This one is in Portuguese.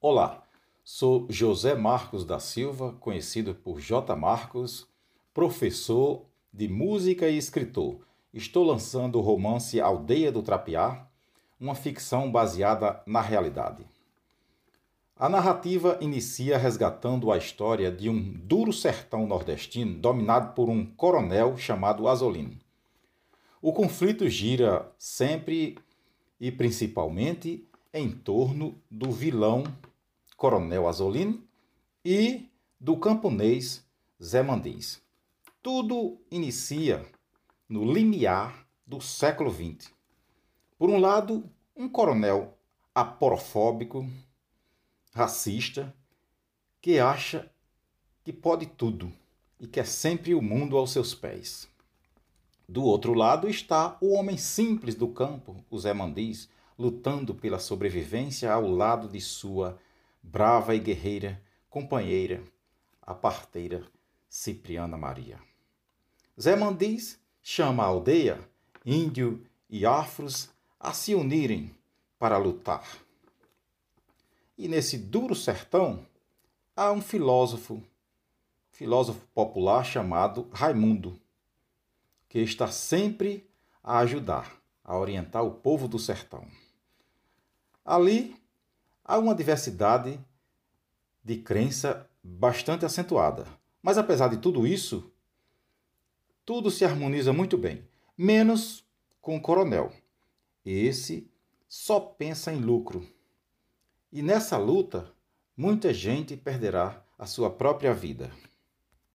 Olá, sou José Marcos da Silva, conhecido por J. Marcos, professor de música e escritor. Estou lançando o romance Aldeia do Trapiá, uma ficção baseada na realidade. A narrativa inicia resgatando a história de um duro sertão nordestino dominado por um coronel chamado Azolino. O conflito gira sempre e principalmente em torno do vilão Coronel Azolino e do camponês Zé Mandins. Tudo inicia no limiar do século XX. Por um lado, um coronel aporofóbico, racista, que acha que pode tudo e quer sempre o mundo aos seus pés. Do outro lado está o homem simples do campo, o Zé Mandiz, lutando pela sobrevivência ao lado de sua brava e guerreira companheira, a parteira Cipriana Maria. Zé Mandiz chama a aldeia, índio e afros a se unirem para lutar. E nesse duro sertão há um filósofo, filósofo popular chamado Raimundo, que está sempre a ajudar, a orientar o povo do sertão. Ali há uma diversidade de crença bastante acentuada. Mas apesar de tudo isso, tudo se harmoniza muito bem, menos com o coronel. Esse só pensa em lucro. E nessa luta, muita gente perderá a sua própria vida.